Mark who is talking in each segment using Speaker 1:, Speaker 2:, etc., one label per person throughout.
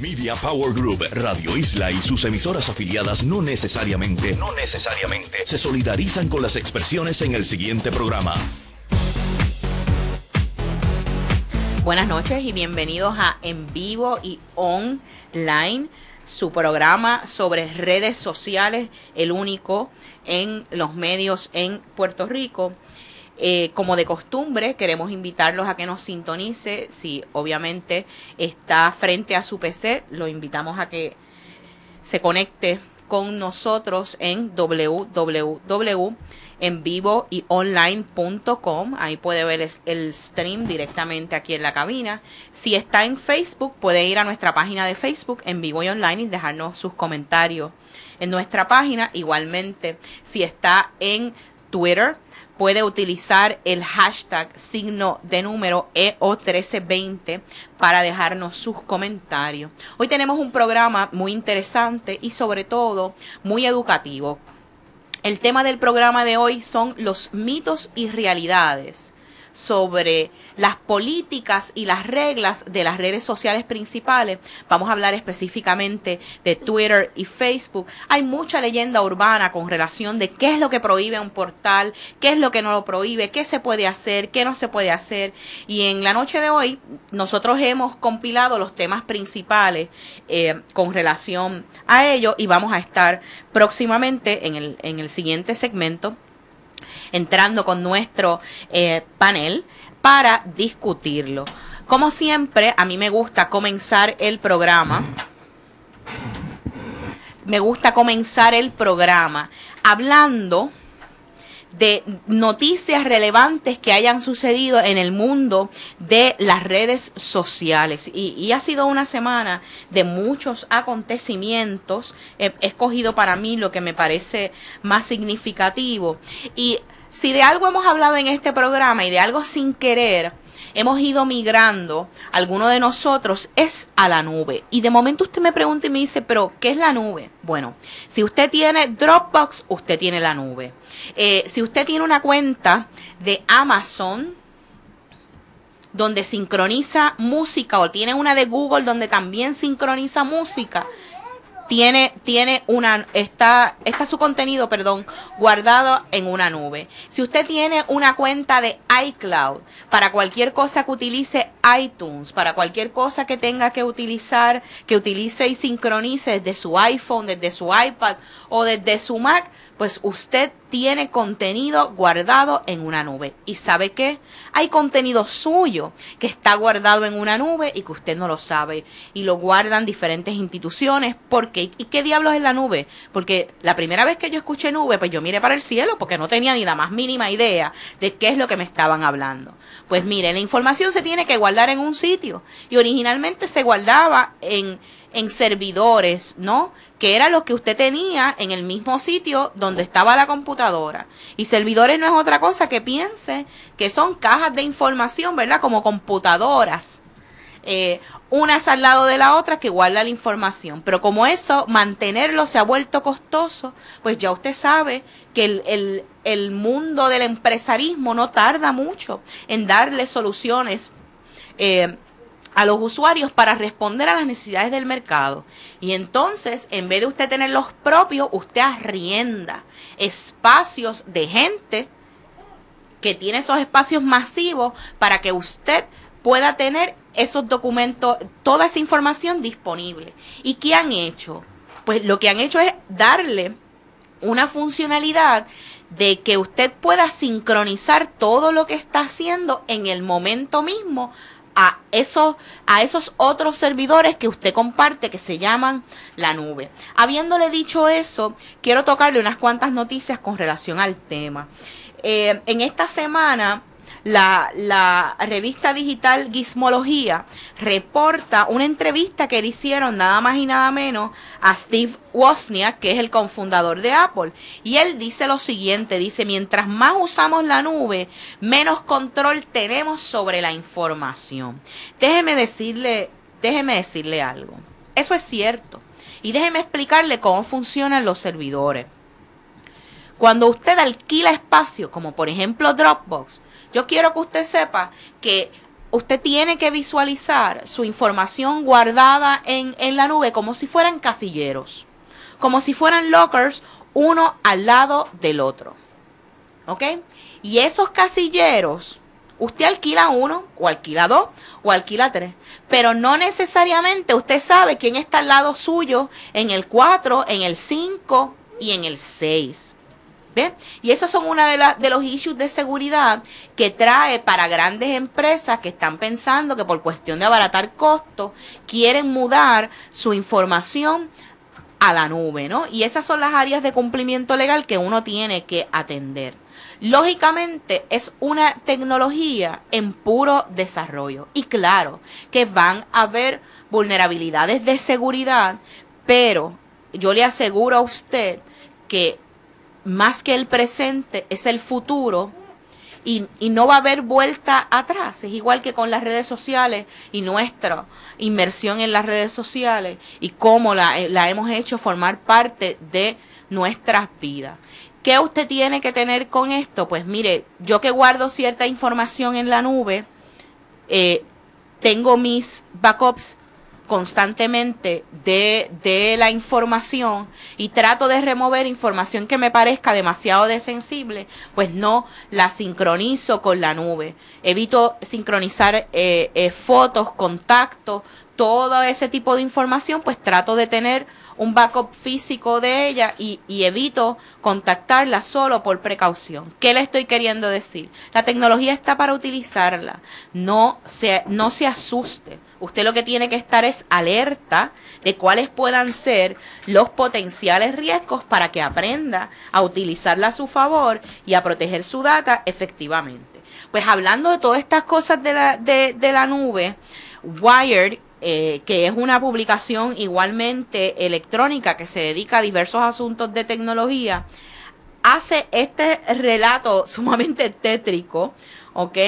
Speaker 1: Media Power Group, Radio Isla y sus emisoras afiliadas no necesariamente, se solidarizan con las expresiones en el siguiente programa.
Speaker 2: Buenas noches y bienvenidos a En Vivo y Online, su programa sobre redes sociales, el único en los medios en Puerto Rico. Eh, como de costumbre, queremos invitarlos a que nos sintonice. Si obviamente está frente a su PC, lo invitamos a que se conecte con nosotros en www en vivo y online.com. Ahí puede ver el stream directamente aquí en la cabina. Si está en Facebook, puede ir a nuestra página de Facebook en vivo y online y dejarnos sus comentarios en nuestra página. Igualmente, si está en Twitter, puede utilizar el hashtag signo de número EO1320 para dejarnos sus comentarios. Hoy tenemos un programa muy interesante y sobre todo muy educativo. El tema del programa de hoy son los mitos y realidades sobre las políticas y las reglas de las redes sociales principales. Vamos a hablar específicamente de Twitter y Facebook. Hay mucha leyenda urbana con relación de qué es lo que prohíbe un portal, qué es lo que no lo prohíbe, qué se puede hacer, qué no se puede hacer. Y en la noche de hoy nosotros hemos compilado los temas principales eh, con relación a ello y vamos a estar próximamente en el, en el siguiente segmento entrando con nuestro eh, panel para discutirlo. Como siempre, a mí me gusta comenzar el programa. Me gusta comenzar el programa hablando de noticias relevantes que hayan sucedido en el mundo de las redes sociales. Y, ha sido una semana de muchos acontecimientos. He, escogido para mí lo que me parece más significativo. Y si de algo hemos hablado en este programa y de algo sin querer, hemos ido migrando, alguno de nosotros es a la nube. Y de momento usted me pregunta y me dice, pero ¿qué es la nube? Bueno, si usted tiene Dropbox, usted tiene la nube. Eh, si usted tiene una cuenta de Amazon, donde sincroniza música, o tiene una de Google donde también sincroniza música, tiene, tiene una, está, está su contenido, perdón, guardado en una nube. Si usted tiene una cuenta de iCloud, para cualquier cosa que utilice iTunes, para cualquier cosa que tenga que utilizar, que utilice y sincronice desde su iPhone, desde su iPad o desde su Mac, pues usted tiene contenido guardado en una nube. ¿Y sabe qué? Hay contenido suyo que está guardado en una nube y que usted no lo sabe. Y lo guardan diferentes instituciones. ¿Por qué? ¿Y qué diablos es la nube? Porque la primera vez que yo escuché nube, pues yo miré para el cielo porque no tenía ni la más mínima idea de qué es lo que me estaban hablando. Pues mire, la información se tiene que guardar en un sitio. Y originalmente se guardaba en en servidores, ¿no? Que era lo que usted tenía en el mismo sitio donde estaba la computadora. Y servidores no es otra cosa que piense que son cajas de información, ¿verdad? Como computadoras. Eh, unas al lado de la otra que guarda la información. Pero como eso, mantenerlo se ha vuelto costoso, pues ya usted sabe que el, el, el mundo del empresarismo no tarda mucho en darle soluciones eh, a los usuarios para responder a las necesidades del mercado. Y entonces, en vez de usted tener los propios, usted arrienda espacios de gente que tiene esos espacios masivos para que usted pueda tener esos documentos, toda esa información disponible. ¿Y qué han hecho? Pues lo que han hecho es darle una funcionalidad de que usted pueda sincronizar todo lo que está haciendo en el momento mismo a esos, a esos otros servidores que usted comparte que se llaman la nube. Habiéndole dicho eso, quiero tocarle unas cuantas noticias con relación al tema. Eh, en esta semana la, la revista digital Gizmología reporta una entrevista que le hicieron nada más y nada menos a Steve Wozniak, que es el cofundador de Apple. Y él dice lo siguiente, dice, mientras más usamos la nube, menos control tenemos sobre la información. Déjeme decirle, déjeme decirle algo. Eso es cierto. Y déjeme explicarle cómo funcionan los servidores. Cuando usted alquila espacio, como por ejemplo Dropbox, yo quiero que usted sepa que usted tiene que visualizar su información guardada en, en la nube como si fueran casilleros, como si fueran lockers uno al lado del otro. ¿Ok? Y esos casilleros, usted alquila uno, o alquila dos, o alquila tres. Pero no necesariamente usted sabe quién está al lado suyo en el 4, en el 5 y en el 6. Y esos son uno de, de los issues de seguridad que trae para grandes empresas que están pensando que por cuestión de abaratar costos quieren mudar su información a la nube, ¿no? Y esas son las áreas de cumplimiento legal que uno tiene que atender. Lógicamente es una tecnología en puro desarrollo y claro que van a haber vulnerabilidades de seguridad, pero yo le aseguro a usted que más que el presente es el futuro y, no va a haber vuelta atrás. Es igual que con las redes sociales y nuestra inmersión en las redes sociales y cómo la, la hemos hecho formar parte de nuestras vidas. ¿Qué usted tiene que tener con esto? Pues mire, yo que guardo cierta información en la nube, eh, tengo mis backups constantemente de, de, la información y trato de remover información que me parezca demasiado desensible, pues no la sincronizo con la nube. Evito sincronizar eh, eh, fotos, contactos, todo ese tipo de información, pues trato de tener un backup físico de ella y, evito contactarla solo por precaución. ¿Qué le estoy queriendo decir? La tecnología está para utilizarla. No se, no se asuste. Usted lo que tiene que estar es alerta de cuáles puedan ser los potenciales riesgos para que aprenda a utilizarla a su favor y a proteger su data efectivamente. Pues hablando de todas estas cosas de la, de, de la nube, Wired eh, que es una publicación igualmente electrónica que se dedica a diversos asuntos de tecnología, hace este relato sumamente tétrico, ¿ok?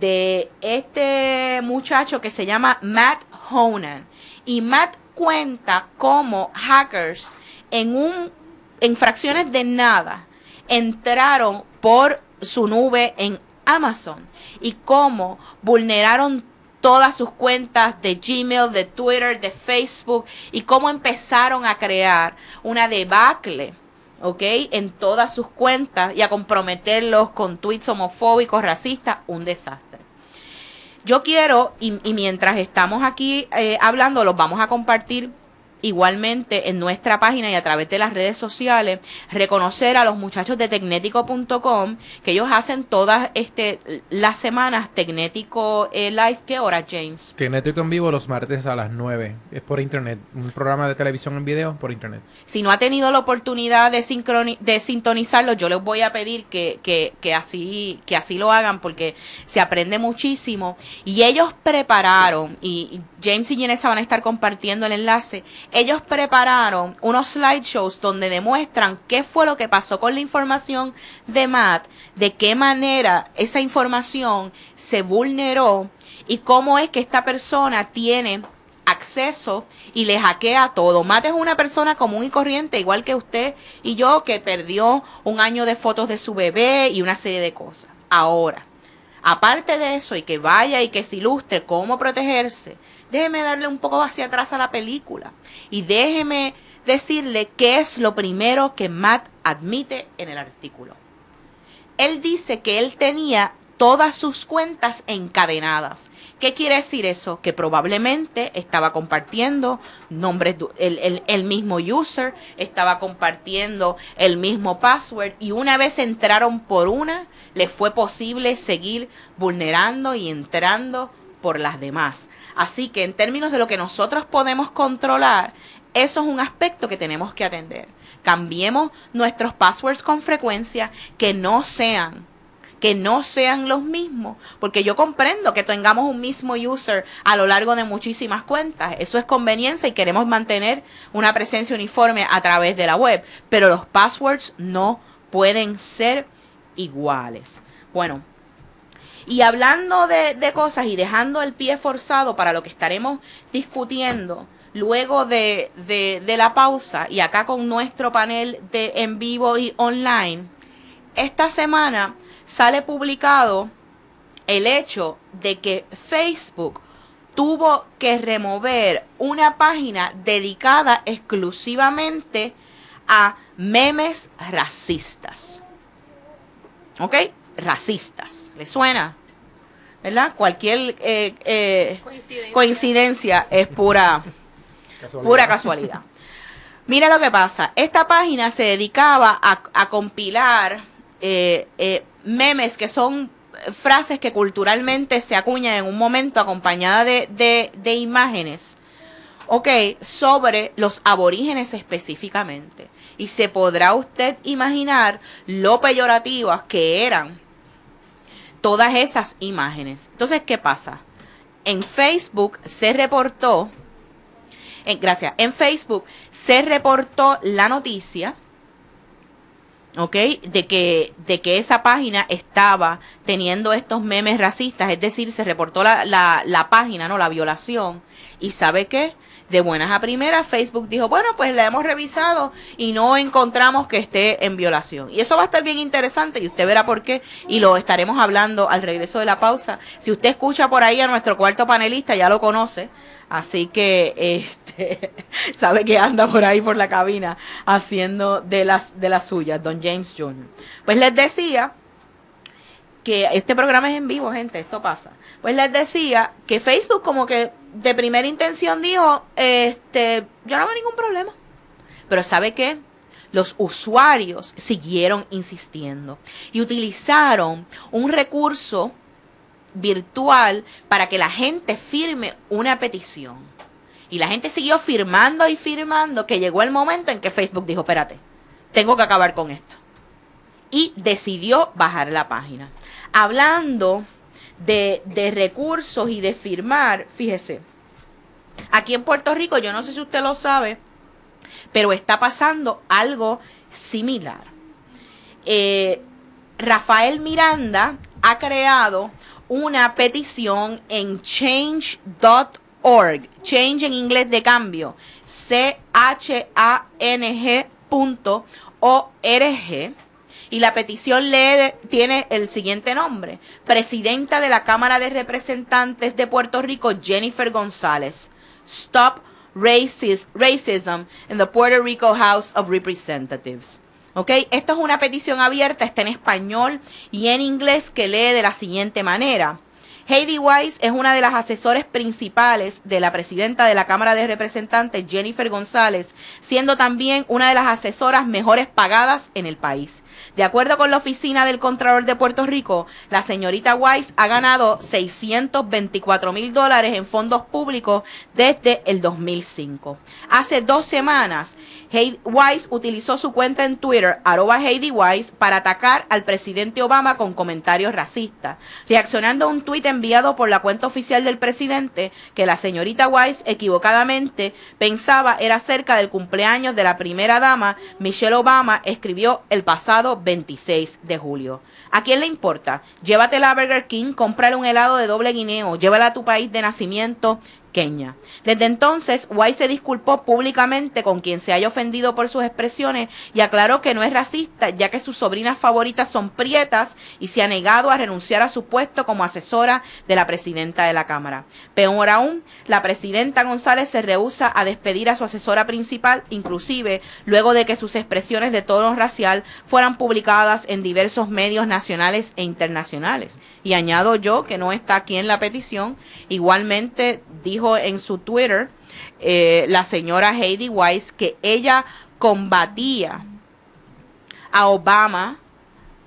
Speaker 2: De este muchacho que se llama Matt Honan. Y Matt cuenta cómo hackers en un en fracciones de nada entraron por su nube en Amazon y cómo vulneraron todas sus cuentas de Gmail, de Twitter, de Facebook y cómo empezaron a crear una debacle. ¿ok? En todas sus cuentas y a comprometerlos con tweets homofóbicos, racistas, un desastre. Yo quiero, y, mientras estamos aquí eh, hablando, los vamos a compartir igualmente en nuestra página y a través de las redes sociales reconocer a los muchachos de tecnético.com que ellos hacen todas este las semanas Tecnético eh, Live. ¿qué hora James?
Speaker 3: Tecnético en vivo los martes a las 9 es por internet. Un programa de televisión en video por internet.
Speaker 2: Si no ha tenido la oportunidad de, de sintonizarlo yo les voy a pedir que, que, que así que así lo hagan porque se aprende muchísimo. Y ellos prepararon y James y Ginesa van a estar compartiendo el enlace ellos prepararon unos slideshows donde demuestran qué fue lo que pasó con la información de Matt, de qué manera esa información se vulneró y cómo es que esta persona tiene acceso y le hackea todo. Matt es una persona común y corriente, igual que usted y yo, que perdió un año de fotos de su bebé y una serie de cosas. Ahora, aparte de eso, y que vaya y que se ilustre cómo protegerse, déjeme darle un poco hacia atrás a la película y déjeme decirle qué es lo primero que Matt admite en el artículo. Él dice que él tenía todas sus cuentas encadenadas. ¿Qué quiere decir eso? Que probablemente estaba compartiendo nombres, el, el, mismo user, estaba compartiendo el mismo password y una vez entraron por una, le fue posible seguir vulnerando y entrando por las demás. Así que en términos de lo que nosotros podemos controlar, eso es un aspecto que tenemos que atender. Cambiemos nuestros passwords con frecuencia, que no sean que no sean los mismos, porque yo comprendo que tengamos un mismo user a lo largo de muchísimas cuentas, eso es conveniencia y queremos mantener una presencia uniforme a través de la web, pero los passwords no pueden ser iguales. Bueno, y hablando de, cosas y dejando el pie forzado para lo que estaremos discutiendo luego de, de, la pausa y acá con nuestro panel de en vivo y online, esta semana sale publicado el hecho de que Facebook tuvo que remover una página dedicada exclusivamente a memes racistas. ¿Ok? Racistas. ¿Le suena? ¿Verdad? Cualquier eh, eh, coincidencia. es pura Pura casualidad. Mira lo que pasa. Esta página se dedicaba a, compilar eh, eh, memes que son frases que culturalmente se acuñan en un momento acompañada de, de imágenes. Ok, sobre los aborígenes específicamente. Y se podrá usted imaginar lo peyorativas que eran todas esas imágenes. Entonces, ¿qué pasa? En Facebook se reportó gracias, en Facebook se reportó la noticia, ¿ok? De que, de que esa página estaba teniendo estos memes racistas, es decir, se reportó la, la, la página, ¿no? La violación. ¿Y sabe qué? De buenas a primeras, Facebook dijo, bueno, pues la hemos revisado y no encontramos que esté en violación. Y eso va a estar bien interesante y usted verá por qué y lo estaremos hablando al regreso de la pausa. Si usted escucha por ahí a nuestro cuarto panelista, ya lo conoce. Así que este sabe que anda por ahí por la cabina haciendo de las de las suyas, Don James Jr. Pues les decía que este programa es en vivo, gente, esto pasa. Pues les decía que Facebook como que de primera intención dijo, este, yo no veo ningún problema. Pero ¿sabe qué? Los usuarios siguieron insistiendo y utilizaron un recurso virtual para que la gente firme una petición. Y la gente siguió firmando y firmando que llegó el momento en que Facebook dijo, espérate, tengo que acabar con esto. Y decidió bajar la página. Hablando de, de recursos y de firmar, fíjese, aquí en Puerto Rico, yo no sé si usted lo sabe, pero está pasando algo similar. Eh, Rafael Miranda ha creado una petición en change.org, change en inglés de cambio, C-H-A-N-G.org y la petición lee, tiene el siguiente nombre. Presidenta de la Cámara de Representantes de Puerto Rico, Jennifer González. Stop Racism in the Puerto Rico House of Representatives. ¿Ok? Esto es una petición abierta, está en español y en inglés que lee de la siguiente manera. Heidi Weiss es una de las asesores principales de la presidenta de la Cámara de Representantes, Jennifer González, siendo también una de las asesoras mejores pagadas en el país. De acuerdo con la oficina del Contralor de Puerto Rico, la señorita Weiss ha ganado 624 mil dólares en fondos públicos desde el 2005. Hace dos semanas, Heidi Weiss utilizó su cuenta en Twitter, arroba Heidi Weiss, para atacar al presidente Obama con comentarios racistas, reaccionando a un tuit enviado por la cuenta oficial del presidente que la señorita Weiss equivocadamente pensaba era acerca del cumpleaños de la primera dama, Michelle Obama, escribió el pasado 26 de julio. ¿A quién le importa? Llévatela a Burger King, cómprale un helado de doble guineo, llévala a tu país de nacimiento desde entonces, White se disculpó públicamente con quien se haya ofendido por sus expresiones y aclaró que no es racista, ya que sus sobrinas favoritas son prietas y se ha negado a renunciar a su puesto como asesora de la presidenta de la Cámara. Peor aún, la presidenta González se rehúsa a despedir a su asesora principal, inclusive luego de que sus expresiones de tono racial fueran publicadas en diversos medios nacionales e internacionales. Y añado yo, que no está aquí en la petición, igualmente dijo en su Twitter eh, la señora Heidi Weiss que ella combatía a Obama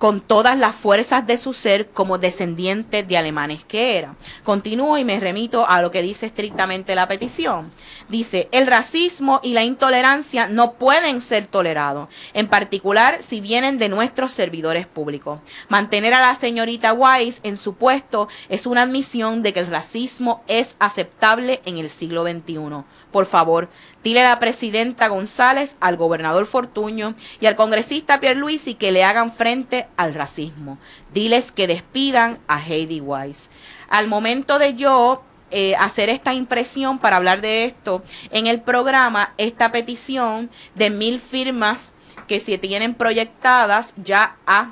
Speaker 2: con todas las fuerzas de su ser como descendiente de alemanes que era. Continúo y me remito a lo que dice estrictamente la petición. Dice, el racismo y la intolerancia no pueden ser tolerados, en particular si vienen de nuestros servidores públicos. Mantener a la señorita Weiss en su puesto es una admisión de que el racismo es aceptable en el siglo XXI. Por favor, dile a la presidenta González, al gobernador Fortuño y al congresista Pierluisi que le hagan frente al racismo. Diles que despidan a Heidi Weiss. Al momento de yo eh, hacer esta impresión para hablar de esto en el programa, esta petición de mil firmas que se tienen proyectadas ya ha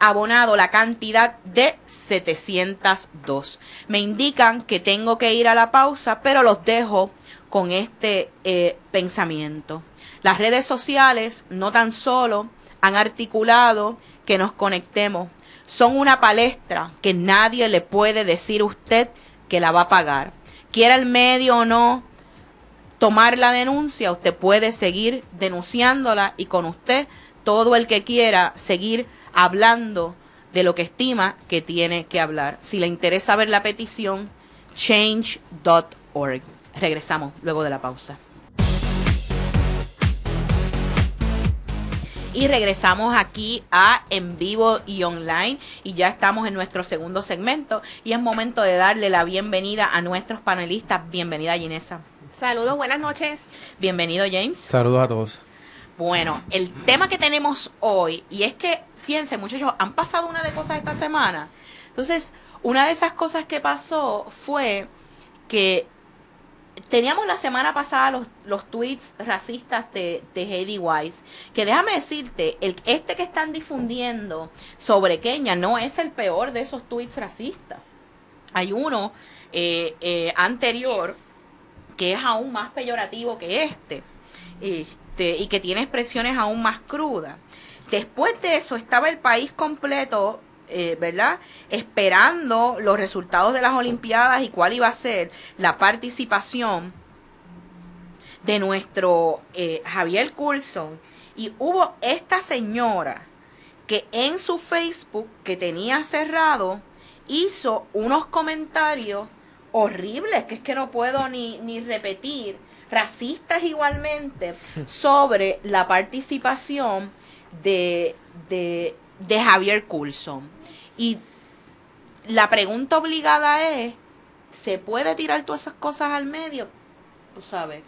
Speaker 2: abonado la cantidad de 702. Me indican que tengo que ir a la pausa, pero los dejo con este eh, pensamiento. Las redes sociales no tan solo han articulado que nos conectemos, son una palestra que nadie le puede decir a usted que la va a pagar. Quiera el medio o no tomar la denuncia, usted puede seguir denunciándola y con usted todo el que quiera seguir hablando de lo que estima que tiene que hablar. Si le interesa ver la petición, change.org. Regresamos luego de la pausa. Y regresamos aquí a en vivo y online y ya estamos en nuestro segundo segmento y es momento de darle la bienvenida a nuestros panelistas. Bienvenida Ginesa.
Speaker 4: Saludos, buenas noches.
Speaker 2: Bienvenido James.
Speaker 3: Saludos a todos.
Speaker 2: Bueno, el tema que tenemos hoy, y es que, fíjense muchachos, han pasado una de cosas esta semana. Entonces, una de esas cosas que pasó fue que teníamos la semana pasada los, los tweets racistas de, de Heidi Weiss, que déjame decirte, el, este que están difundiendo sobre Kenia no es el peor de esos tweets racistas. Hay uno eh, eh, anterior que es aún más peyorativo que este, este, y que tiene expresiones aún más crudas. Después de eso estaba el país completo eh, ¿verdad? Esperando los resultados de las Olimpiadas y cuál iba a ser la participación de nuestro eh, Javier Coulson. Y hubo esta señora que en su Facebook, que tenía cerrado, hizo unos comentarios horribles, que es que no puedo ni, ni repetir, racistas igualmente, sobre la participación de, de, de Javier Coulson. Y la pregunta obligada es, ¿se puede tirar todas esas cosas al medio? Tú sabes.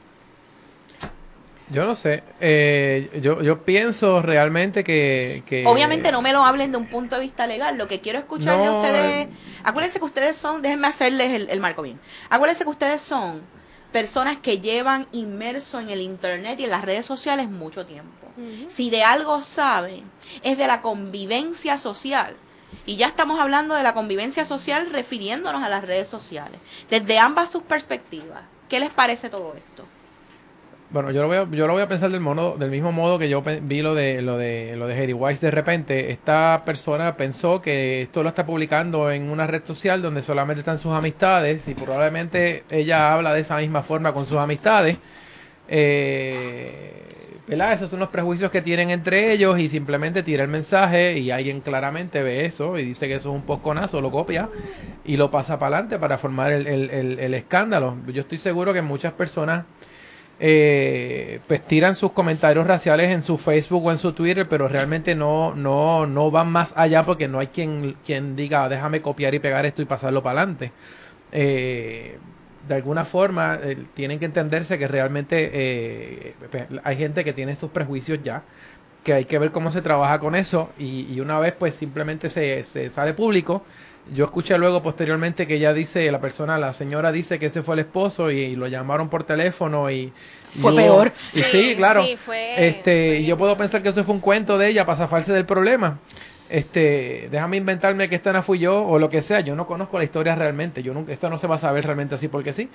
Speaker 3: Yo no sé. Eh, yo, yo pienso realmente que, que,
Speaker 2: Obviamente no me lo hablen de un punto de vista legal. Lo que quiero escuchar de ustedes... Acuérdense que ustedes son... Déjenme hacerles el, el marco bien. Acuérdense que ustedes son personas que llevan inmerso en el internet y en las redes sociales mucho tiempo. Si de algo saben, es de la convivencia social. Y ya estamos hablando de la convivencia social refiriéndonos a las redes sociales. Desde ambas sus perspectivas, ¿qué les parece todo esto?
Speaker 3: Bueno, yo lo voy a, yo lo voy a pensar del modo, del mismo modo que yo vi lo de lo de lo de Heidi Weiss de repente. Esta persona pensó que esto lo está publicando en una red social donde solamente están sus amistades y probablemente ella habla de esa misma forma con sus amistades. Eh, ¿verdad? Esos son los prejuicios que tienen entre ellos y simplemente tira el mensaje y alguien claramente ve eso y dice que eso es un posconazo, lo copia y lo pasa para adelante para formar el, el- el- escándalo. Yo estoy seguro que muchas personas eh, pues tiran sus comentarios raciales en su Facebook o en su Twitter, pero realmente no, no, no van más allá porque no hay quien, quien diga déjame copiar y pegar esto y pasarlo para adelante. Eh, de alguna forma eh, tienen que entenderse que realmente eh, hay gente que tiene estos prejuicios ya, que hay que ver cómo se trabaja con eso y, y una vez pues simplemente se, se sale público. Yo escuché luego posteriormente que ella dice, la persona, la señora dice que ese fue el esposo y, y lo llamaron por teléfono y...
Speaker 2: Fue
Speaker 3: y
Speaker 2: peor.
Speaker 3: Y sí,
Speaker 4: Sí,
Speaker 3: claro.
Speaker 4: sí, fue-
Speaker 3: este,
Speaker 4: fue
Speaker 3: y yo puedo pensar que eso fue un cuento de ella para zafarse del problema. Este, déjame inventarme que esta no fui yo o lo que sea. Yo no conozco la historia realmente. Yo nunca, esto no se va a saber realmente así porque sí.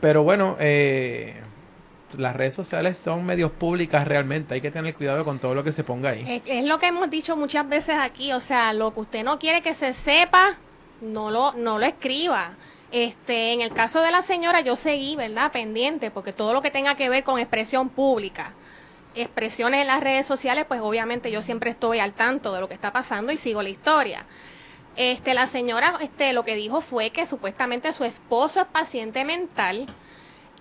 Speaker 3: Pero bueno, eh, las redes sociales son medios públicas realmente. Hay que tener cuidado con todo lo que se ponga ahí.
Speaker 4: Es, es lo que hemos dicho muchas veces aquí, o sea, lo que usted no quiere que se sepa, no lo, no lo escriba. Este, en el caso de la señora, yo seguí, ¿verdad? Pendiente, porque todo lo que tenga que ver con expresión pública, expresiones en las redes sociales, pues obviamente yo siempre estoy al tanto de lo que está pasando y sigo la historia. Este, la señora, este, lo que dijo fue que supuestamente su esposo es paciente mental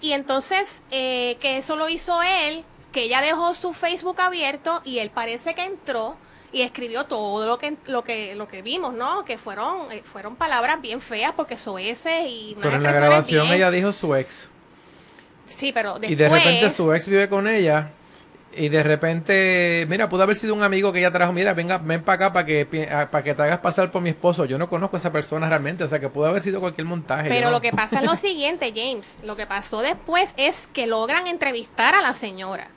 Speaker 4: y entonces eh, que eso lo hizo él, que ella dejó su Facebook abierto y él parece que entró y escribió todo lo que lo que lo que vimos, ¿no? Que fueron eh, fueron palabras bien feas porque soeces y
Speaker 3: Pero en la grabación
Speaker 4: bien-
Speaker 3: ella dijo su ex.
Speaker 4: Sí, pero después
Speaker 3: Y de repente su ex vive con ella. Y de repente, mira, pudo haber sido un amigo que ella trajo, mira, venga, ven para acá para que, ah, para que te hagas pasar por mi esposo. Yo no conozco a esa persona realmente, o sea que pudo haber sido cualquier montaje.
Speaker 4: Pero
Speaker 3: no-
Speaker 4: lo que pasa es lo siguiente, James. Lo que pasó después es que logran entrevistar a la señora.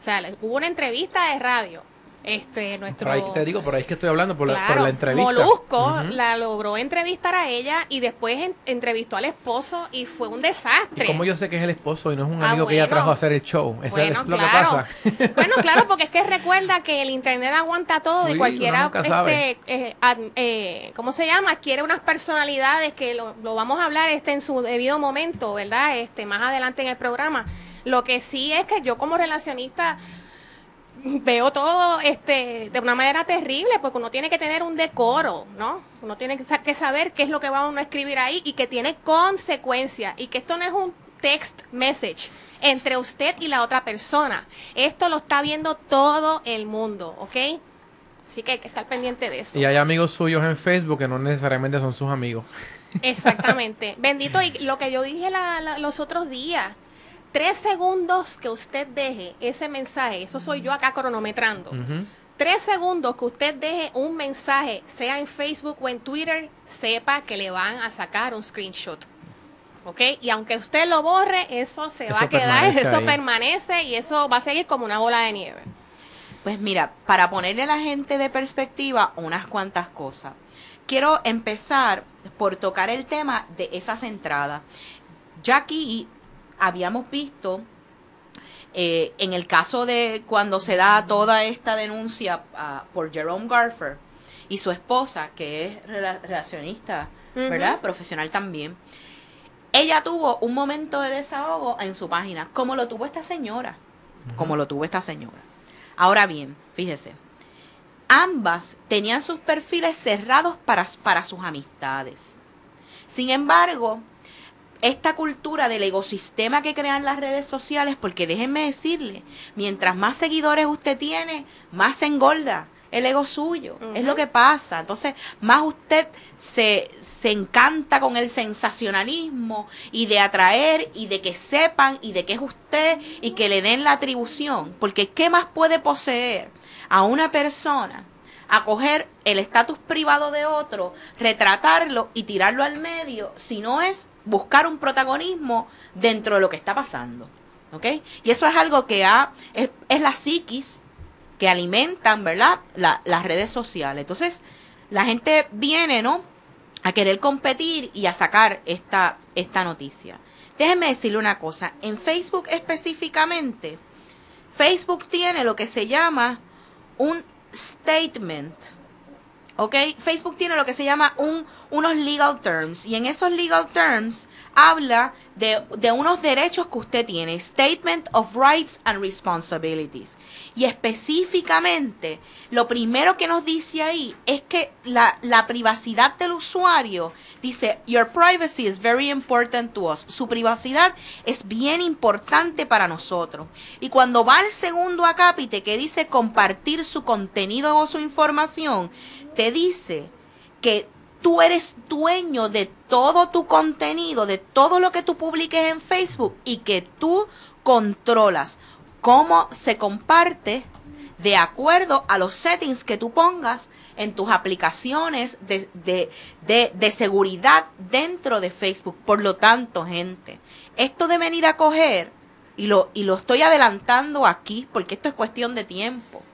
Speaker 4: O sea, hubo una entrevista de radio. Este nuestro
Speaker 3: Por ahí te digo, por ahí es que estoy hablando, por, la, por la entrevista.
Speaker 4: Molusco la logró entrevistar a ella y después en- entrevistó al esposo y fue un
Speaker 3: ¿Y
Speaker 4: desastre.
Speaker 3: cómo yo sé que es el esposo y no es un
Speaker 4: Ah,
Speaker 3: amigo que ella trajo a hacer el show? Eso
Speaker 4: Bueno,
Speaker 3: es lo
Speaker 4: claro.
Speaker 3: que pasa.
Speaker 4: Bueno, claro, porque es que recuerda que el internet aguanta todo
Speaker 3: Sí,
Speaker 4: y cualquiera, este, eh, ad- eh, ¿cómo se llama? Adquiere unas personalidades que lo, lo vamos a hablar este en su debido momento, ¿verdad? Este, más adelante en el programa. Lo que sí es que yo como relacionista veo todo este de una manera terrible porque uno tiene que tener un decoro, ¿no? Uno tiene que sa- que saber qué es lo que va uno a escribir ahí y que tiene consecuencias y que esto no es un text message entre usted y la otra persona. Esto lo está viendo todo el mundo, ¿ok? Así que hay que estar pendiente de eso.
Speaker 3: Y hay amigos suyos en Facebook que no necesariamente son sus amigos.
Speaker 4: Exactamente. Bendito, y lo que yo dije la- la- los otros días, tres segundos que usted deje ese mensaje, eso soy yo acá cronometrando. Tres segundos que usted deje un mensaje, sea en Facebook o en Twitter, sepa que le van a sacar un screenshot. ¿Ok? Y aunque usted lo borre, eso se va a quedar,
Speaker 3: permanece
Speaker 4: eso
Speaker 3: ahí.
Speaker 4: permanece y eso va a seguir como una bola de nieve.
Speaker 2: Pues mira, para ponerle a la gente de perspectiva unas cuantas cosas. Quiero empezar por tocar el tema de esas entradas. Ya aquí habíamos visto, eh, en el caso de cuando se da toda esta denuncia ah, por Jerome Garfer y su esposa, que es rela- relacionista. ¿verdad? Profesional también. Ella tuvo un momento de desahogo en su página, como lo tuvo esta señora, como lo tuvo esta señora. Ahora bien, fíjese, ambas tenían sus perfiles cerrados para, para sus amistades. Sin embargo, esta cultura del ecosistema que crean las redes sociales, porque déjenme decirle, mientras más seguidores usted tiene, más se engorda el ego suyo. Es lo que pasa. Entonces, más usted se, se encanta con el sensacionalismo y de atraer y de que sepan y de que es usted y que le den la atribución. Porque ¿qué más puede poseer a una persona? a coger el estatus privado de otro, retratarlo y tirarlo al medio, si no es buscar un protagonismo dentro de lo que está pasando. ¿Ok? Y eso es algo que ha, es, la psiquis que alimentan, ¿verdad? La- las redes sociales. Entonces, la gente viene, ¿no? A querer competir y a sacar esta, esta noticia. Déjenme decirle una cosa. En Facebook específicamente, Facebook tiene lo que se llama un statement. ¿Ok? Facebook tiene lo que se llama un, unos legal terms. Y en esos legal terms habla de, de unos derechos que usted tiene. Statement of Rights and Responsibilities. Y específicamente, lo primero que nos dice ahí es que la, la privacidad del usuario dice, Your privacy is very important to us. Su privacidad es bien importante para nosotros. Y cuando va al segundo acápite que dice compartir su contenido o su información, te dice que tú eres dueño de todo tu contenido, de todo lo que tú publiques en Facebook y que tú controlas cómo se comparte de acuerdo a los settings que tú pongas en tus aplicaciones de, de, de, seguridad dentro de Facebook. Por lo tanto, gente, esto de venir a coger, y lo, y lo estoy adelantando aquí porque esto es cuestión de tiempo,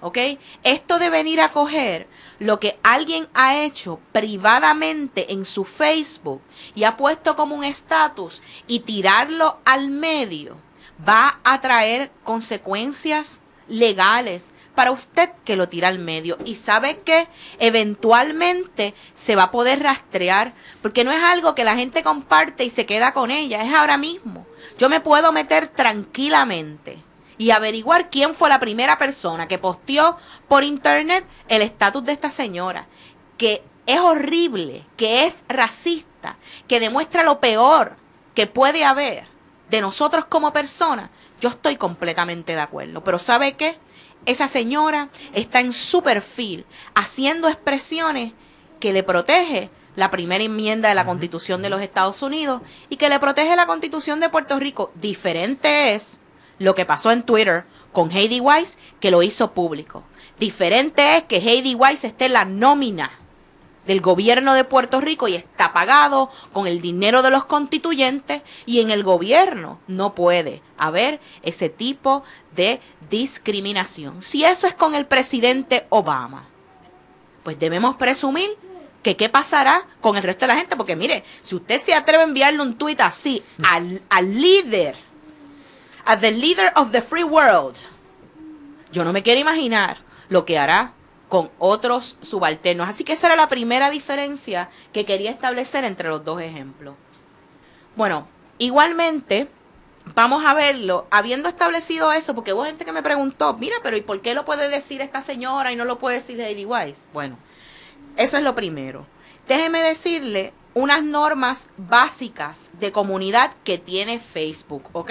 Speaker 2: ¿ok? Esto de venir a coger lo que alguien ha hecho privadamente en su Facebook y ha puesto como un estatus y tirarlo al medio va a traer consecuencias legales para usted que lo tira al medio. Y sabe que eventualmente se va a poder rastrear porque no es algo que la gente comparte y se queda con ella, es ahora mismo. Yo me puedo meter tranquilamente y averiguar quién fue la primera persona que posteó por internet el estatus de esta señora, que es horrible, que es racista, que demuestra lo peor que puede haber de nosotros como personas, yo estoy completamente de acuerdo. Pero ¿sabe qué? Esa señora está en su perfil haciendo expresiones que le protege la primera enmienda de la Constitución de los Estados Unidos y que le protege la Constitución de Puerto Rico. Diferente es lo que pasó en Twitter con Heidi Weiss, que lo hizo público. Diferente es que Heidi Weiss esté en la nómina del gobierno de Puerto Rico y está pagado con el dinero de los constituyentes y en el gobierno no puede haber ese tipo de discriminación. Si eso es con el presidente Obama, pues debemos presumir que qué pasará con el resto de la gente, porque mire, si usted se atreve a enviarle un tuit así al, al líder, a the leader of the free world, yo no me quiero imaginar lo que hará con otros subalternos. Así que esa era la primera diferencia que quería establecer entre los dos ejemplos. Bueno, igualmente, vamos a verlo, habiendo establecido eso, porque hubo gente que me preguntó, mira, pero ¿y por qué lo puede decir esta señora y no lo puede decir Lady Wise? Bueno, eso es lo primero. Déjeme decirle unas normas básicas de comunidad que tiene Facebook, ¿ok?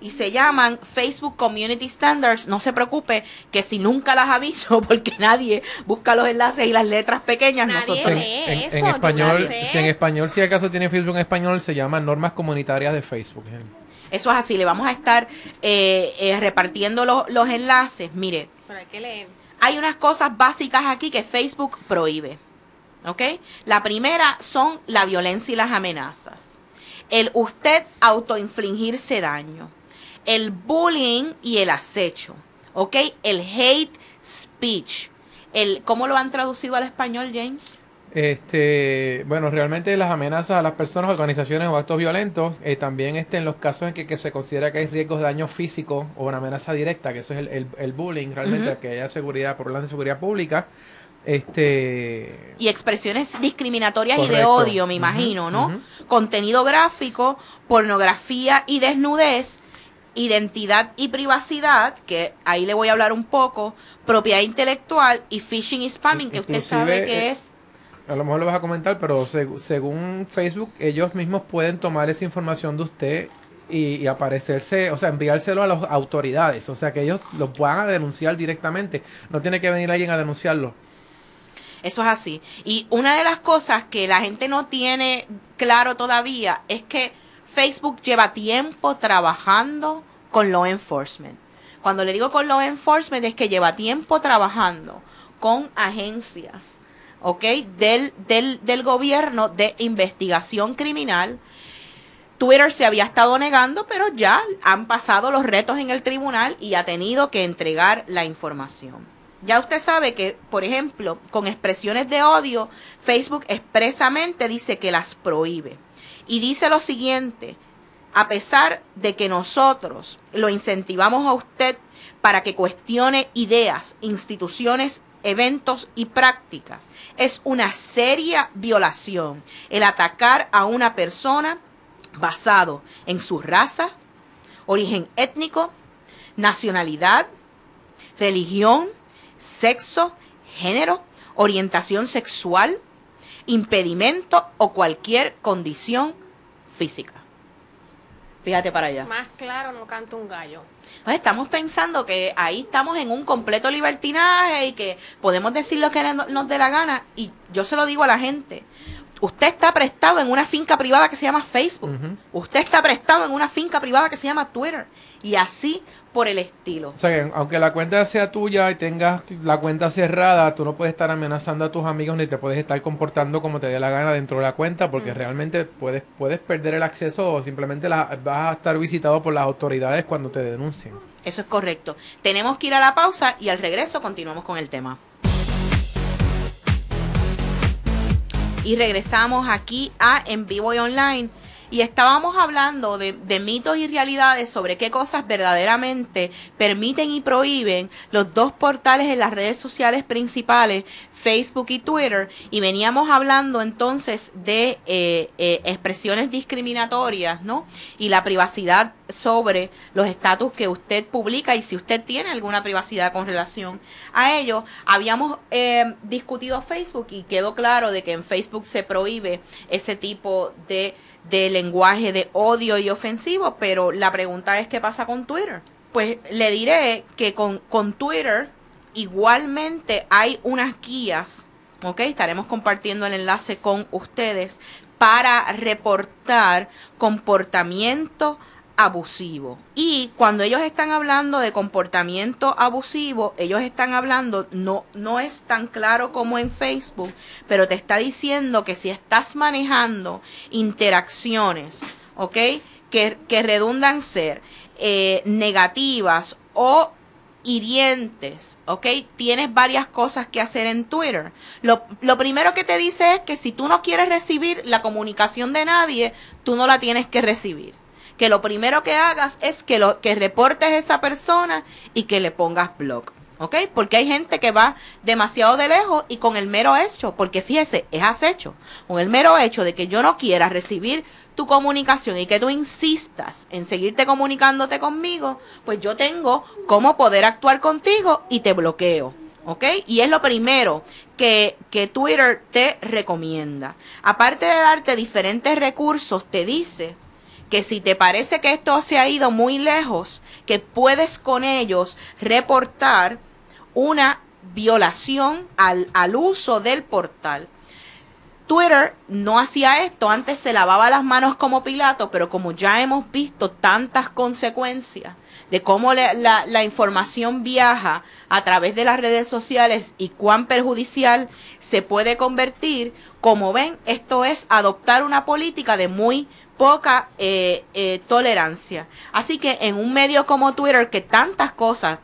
Speaker 2: Y se llaman Facebook Community Standards. No se preocupe que si nunca las ha visto, porque nadie busca los enlaces y las letras pequeñas,
Speaker 4: Nadie
Speaker 2: nosotros...
Speaker 3: En, en-
Speaker 4: eso,
Speaker 3: en español, si en español, si acaso tiene Facebook en español, se llama normas comunitarias de Facebook.
Speaker 2: Eso es así, le vamos a estar eh, eh, repartiendo los- los enlaces. Mire,
Speaker 4: Pero hay que leer.
Speaker 2: hay unas cosas básicas aquí que Facebook prohíbe. ¿Ok? La primera son la violencia y las amenazas. El usted autoinfligirse daño. El bullying y el acecho. ¿Ok? El hate speech. El, ¿Cómo lo han traducido al español, James?
Speaker 3: Este, bueno, realmente las amenazas a las personas, organizaciones o actos violentos, eh, también este, en los casos en que, que se considera que hay riesgos de daño físico o una amenaza directa, que eso es el, el- el bullying, realmente, que haya seguridad, problemas de seguridad pública, este,
Speaker 2: y expresiones discriminatorias y de odio, me imagino, ¿no? Contenido gráfico, pornografía y desnudez, identidad y privacidad, que ahí le voy a hablar un poco, propiedad intelectual y phishing y spamming, que usted sabe que
Speaker 3: eh,
Speaker 2: es
Speaker 3: a lo mejor lo vas a comentar, pero seg- según Facebook, ellos mismos pueden tomar esa información de usted y, y aparecerse, o sea, enviárselo a las autoridades, o sea, que ellos lo van a denunciar directamente, no tiene que venir alguien a denunciarlo.
Speaker 2: Eso es así. Y una de las cosas que la gente no tiene claro todavía es que Facebook lleva tiempo trabajando con law enforcement. Cuando le digo con law enforcement es que lleva tiempo trabajando con agencias, ¿ok? Del, del, del gobierno de investigación criminal. Twitter se había estado negando, pero ya han pasado los retos en el tribunal y ha tenido que entregar la información. Ya usted sabe que, por ejemplo, con expresiones de odio, Facebook expresamente dice que las prohíbe. Y dice lo siguiente, a pesar de que nosotros lo incentivamos a usted para que cuestione ideas, instituciones, eventos y prácticas, es una seria violación el atacar a una persona basado en su raza, origen étnico, nacionalidad, religión, sexo, género, orientación sexual, impedimento o cualquier condición física. Fíjate para allá.
Speaker 4: Más claro no canta un gallo.
Speaker 2: Pues estamos pensando que ahí estamos en un completo libertinaje y que podemos decir lo que no- nos dé la gana. Y yo se lo digo a la gente. Usted está prestado en una finca privada que se llama Facebook. Usted está prestado en una finca privada que se llama Twitter. Y así por el estilo.
Speaker 3: O sea, que aunque la cuenta sea tuya y tengas la cuenta cerrada, tú no puedes estar amenazando a tus amigos ni te puedes estar comportando como te dé la gana dentro de la cuenta porque realmente puedes, puedes perder el acceso o simplemente la- vas a estar visitado por las autoridades cuando te denuncien.
Speaker 2: Eso es correcto. Tenemos que ir a la pausa y al regreso continuamos con el tema. Y regresamos aquí a En Vivo y Online. Y estábamos hablando de, de mitos y realidades sobre qué cosas verdaderamente permiten y prohíben los dos portales en las redes sociales principales, Facebook y Twitter. Y veníamos hablando entonces de eh, eh, expresiones discriminatorias, ¿no? Y la privacidad sobre los estatus que usted publica y si usted tiene alguna privacidad con relación a ello. Habíamos eh, discutido Facebook y quedó claro de que en Facebook se prohíbe ese tipo de, de lenguaje de odio y ofensivo, pero la pregunta es qué pasa con Twitter. Pues le diré que con, con Twitter igualmente hay unas guías, ¿ok? Estaremos compartiendo el enlace con ustedes para reportar comportamiento abusivo. Y cuando ellos están hablando de comportamiento abusivo, ellos están hablando, no, no es tan claro como en Facebook, pero te está diciendo que si estás manejando interacciones, ¿ok? Que, que redundan ser eh, negativas o hirientes, ¿ok? Tienes varias cosas que hacer en Twitter. Lo, lo, primero que te dice es que si tú no quieres recibir la comunicación de nadie, tú no la tienes que recibir que lo primero que hagas es que, lo, que reportes a esa persona y que le pongas blog. ¿Ok? Porque hay gente que va demasiado de lejos y con el mero hecho, porque fíjese, es acecho, con el mero hecho de que yo no quiera recibir tu comunicación y que tú insistas en seguirte comunicándote conmigo, pues yo tengo cómo poder actuar contigo y te bloqueo. ¿ok? Y es lo primero que, que, Twitter te recomienda. Aparte de darte diferentes recursos, te dice que si te parece que esto se ha ido muy lejos, que puedes con ellos reportar una violación al, al uso del portal. Twitter no hacía esto, antes se lavaba las manos como Pilato, pero como ya hemos visto tantas consecuencias de cómo la, la, la, información viaja a través de las redes sociales y cuán perjudicial se puede convertir, como ven, esto es adoptar una política de muy poca eh, eh, tolerancia. Así que en un medio como Twitter, que tantas cosas,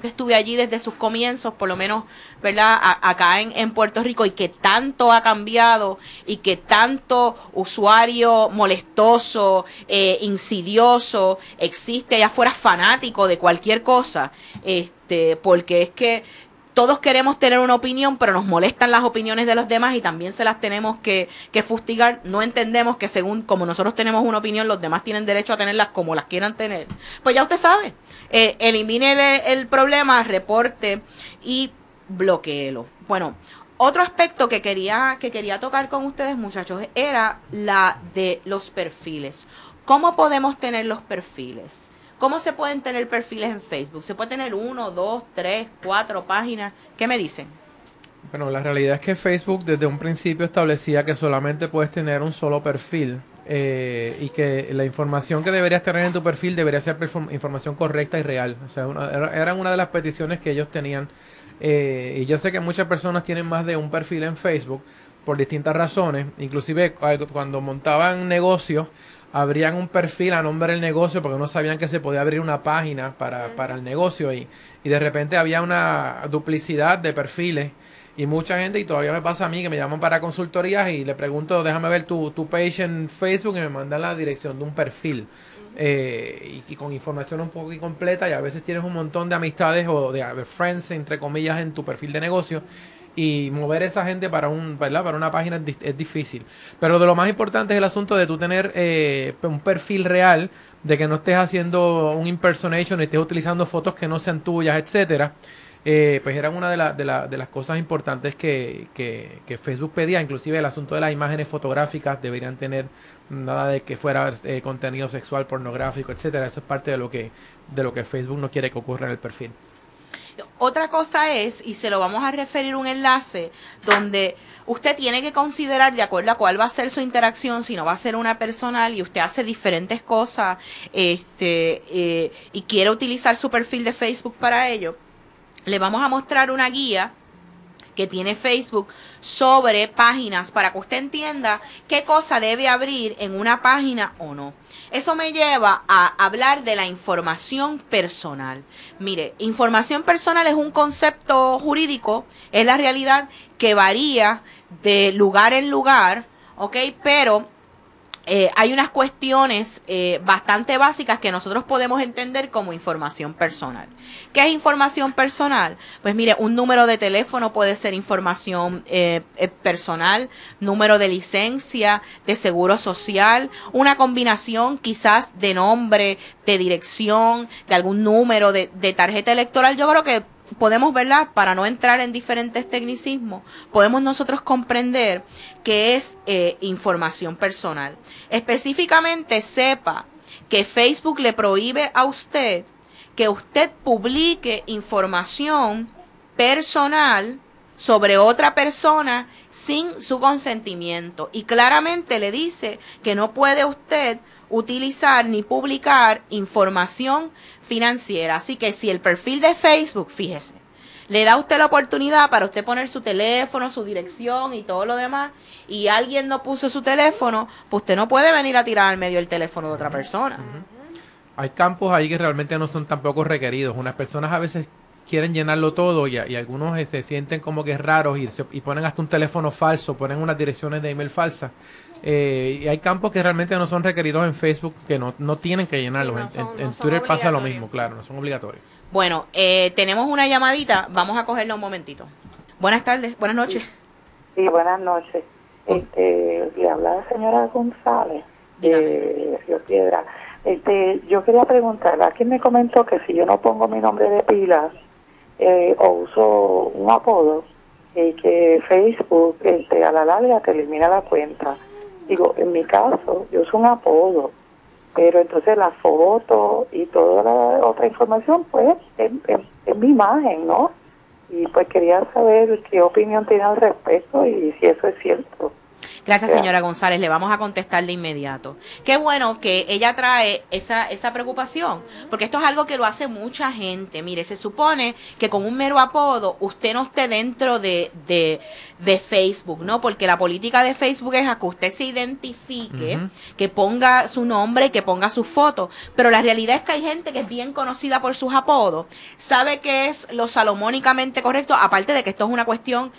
Speaker 2: que estuve allí desde sus comienzos, por lo menos, ¿verdad? acá en, Puerto Rico, y que tanto ha cambiado y que tanto usuario molestoso, eh, insidioso existe allá afuera fanático de cualquier cosa, este, porque es que todos queremos tener una opinión, pero nos molestan las opiniones de los demás y también se las tenemos que, que, fustigar. No entendemos que según como nosotros tenemos una opinión, los demás tienen derecho a tenerlas como las quieran tener. Pues ya usted sabe, eh, elimine el, problema, reporte y bloqueelo. Bueno, otro aspecto que quería, que quería tocar con ustedes, muchachos, era la de los perfiles. ¿Cómo podemos tener los perfiles? ¿Cómo se pueden tener perfiles en Facebook? ¿Se puede tener uno, dos, tres, cuatro páginas? ¿Qué me dicen?
Speaker 3: Bueno, la realidad es que Facebook desde un principio establecía que solamente puedes tener un solo perfil eh, y que la información que deberías tener en tu perfil debería ser información correcta y real. O sea, una, eran una de las peticiones que ellos tenían. Eh, y yo sé que muchas personas tienen más de un perfil en Facebook por distintas razones. Inclusive cuando montaban negocios abrían un perfil a nombre del negocio porque no sabían que se podía abrir una página para, para el negocio y, y de repente había una duplicidad de perfiles y mucha gente, y todavía me pasa a mí, que me llaman para consultorías y le pregunto, déjame ver tu, tu page en Facebook y me mandan la dirección de un perfil. Eh, y, y, con información un poco incompleta y a veces tienes un montón de amistades o de, de friends, entre comillas, en tu perfil de negocio y mover esa gente para un ¿verdad? para una página es, es, difícil. Pero de lo más importante es el asunto de tú tener eh, un perfil real de que no estés haciendo un impersonation estés utilizando fotos que no sean tuyas etcétera. Eh, pues era una de, la, de, la, de, las cosas importantes que, que, que, Facebook pedía. Inclusive el asunto de las imágenes fotográficas deberían tener nada de que fuera eh, contenido sexual pornográfico etcétera. Eso es parte de lo que de lo que Facebook no quiere que ocurra en el perfil
Speaker 2: otra cosa es, y se lo vamos a referir un enlace, donde usted tiene que considerar de acuerdo a cuál va a ser su interacción, si no va a ser una personal y usted hace diferentes cosas este, eh, y quiere utilizar su perfil de Facebook para ello, le vamos a mostrar una guía que tiene Facebook sobre páginas para que usted entienda qué cosa debe abrir en una página o no. Eso me lleva a hablar de la información personal. Mire, información personal es un concepto jurídico, es la realidad que varía de lugar en lugar, ¿ok? Pero eh, hay unas cuestiones eh, bastante básicas que nosotros podemos entender como información personal. ¿Qué es información personal? Pues mire, un número de teléfono puede ser información eh, eh personal, número de licencia, de seguro social, una combinación quizás de nombre, de dirección, de algún número de, de tarjeta electoral. Yo creo que podemos, ¿verdad? Para no entrar en diferentes tecnicismos, podemos nosotros comprender que es eh, información personal. Específicamente, sepa que Facebook le prohíbe a usted que usted publique información personal sobre otra persona sin su consentimiento. Y claramente le dice que no puede usted utilizar ni publicar información financiera. Así que si el perfil de Facebook, fíjese, le da a usted la oportunidad para usted poner su teléfono, su dirección y todo lo demás, y alguien no puso su teléfono, pues usted no puede venir a tirar al medio el teléfono de otra persona.
Speaker 3: Hay campos ahí que realmente no son tampoco requeridos. Unas personas a veces quieren llenarlo todo y, y algunos eh, se sienten como que raros y, y, ponen hasta un teléfono falso, ponen unas direcciones de email falsas. Eh, y hay campos que realmente no son requeridos en Facebook que no, no tienen que llenarlos. en, Twitter pasa lo mismo, claro, no son obligatorios.
Speaker 2: Bueno, eh, tenemos una llamadita, vamos a cogerla un momentito. Buenas tardes, buenas noches.
Speaker 5: Sí, buenas noches. Este, le habla la señora González de Río Piedra. Este, yo quería preguntar, alguien me comentó que si yo no pongo mi nombre de pilas eh, o uso un apodo, y que Facebook este, a la larga te elimina la cuenta. Digo, en mi caso, yo uso un apodo, pero entonces la foto y toda la otra información, pues, es, es mi imagen, ¿no? Y pues quería saber qué opinión tiene al respecto y si eso es cierto.
Speaker 2: Gracias, señora González. Le vamos a contestar de inmediato. Qué bueno que ella trae esa, esa preocupación, porque esto es algo que lo hace mucha gente. Mire, se supone que con un mero apodo usted no esté dentro de, de, de Facebook, ¿no? Porque la política de Facebook es a que usted se identifique, que ponga su nombre y que ponga su foto. Pero la realidad es que hay gente que es bien conocida por sus apodos, sabe que es lo salomónicamente correcto, aparte de que esto es una cuestión